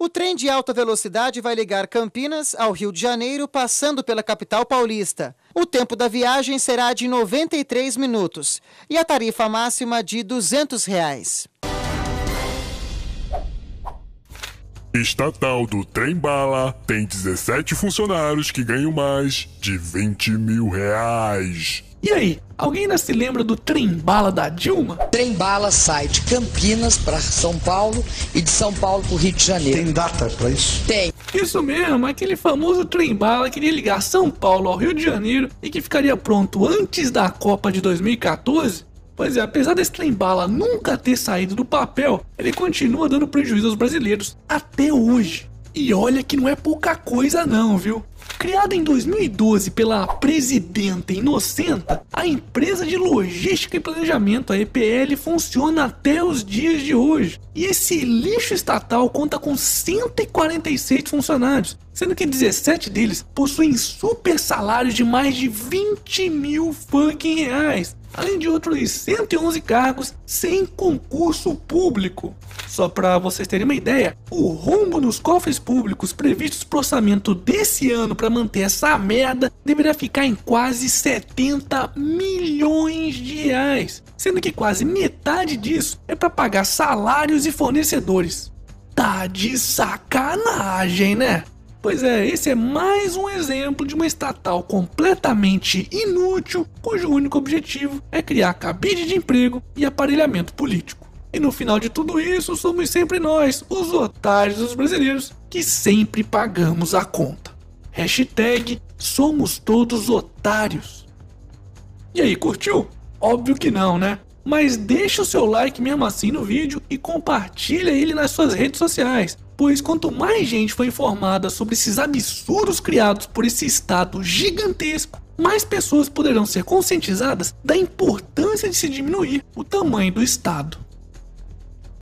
O trem de alta velocidade vai ligar Campinas ao Rio de Janeiro, passando pela capital paulista. O tempo da viagem será de 93 minutos e a tarifa máxima de 200 reais. Estatal do Trem Bala tem 17 funcionários que ganham mais de 20 mil reais. E aí, alguém ainda se lembra do trem bala da Dilma? Trem bala sai de Campinas para São Paulo e de São Paulo para o Rio de Janeiro. Tem data para isso? Tem. Isso mesmo, aquele famoso trem bala que iria ligar São Paulo ao Rio de Janeiro e que ficaria pronto antes da Copa de 2014. Pois é, apesar desse trem bala nunca ter saído do papel, ele continua dando prejuízo aos brasileiros até hoje. E olha que não é pouca coisa não, viu? Criada em 2012 pela presidenta Inocenta, a empresa de logística e planejamento, a EPL, funciona até os dias de hoje. E esse lixo estatal conta com 146 funcionários, sendo que 17 deles possuem super salários de mais de 20 mil fucking reais além de outros 111 cargos sem concurso público. Só para vocês terem uma ideia, o rombo nos cofres públicos previstos para o orçamento desse ano para manter essa merda deveria ficar em quase 70 milhões de reais, sendo que quase metade disso é para pagar salários e fornecedores. Tá de sacanagem, né? Pois é, esse é mais um exemplo de uma estatal completamente inútil, cujo único objetivo é criar cabide de emprego e aparelhamento político. E no final de tudo isso, somos sempre nós, os otários dos brasileiros, que sempre pagamos a conta. Hashtag somos todos otários. E aí, curtiu? Óbvio que não, né? Mas deixa o seu like mesmo assim no vídeo e compartilha ele nas suas redes sociais pois quanto mais gente for informada sobre esses absurdos criados por esse Estado gigantesco, mais pessoas poderão ser conscientizadas da importância de se diminuir o tamanho do Estado.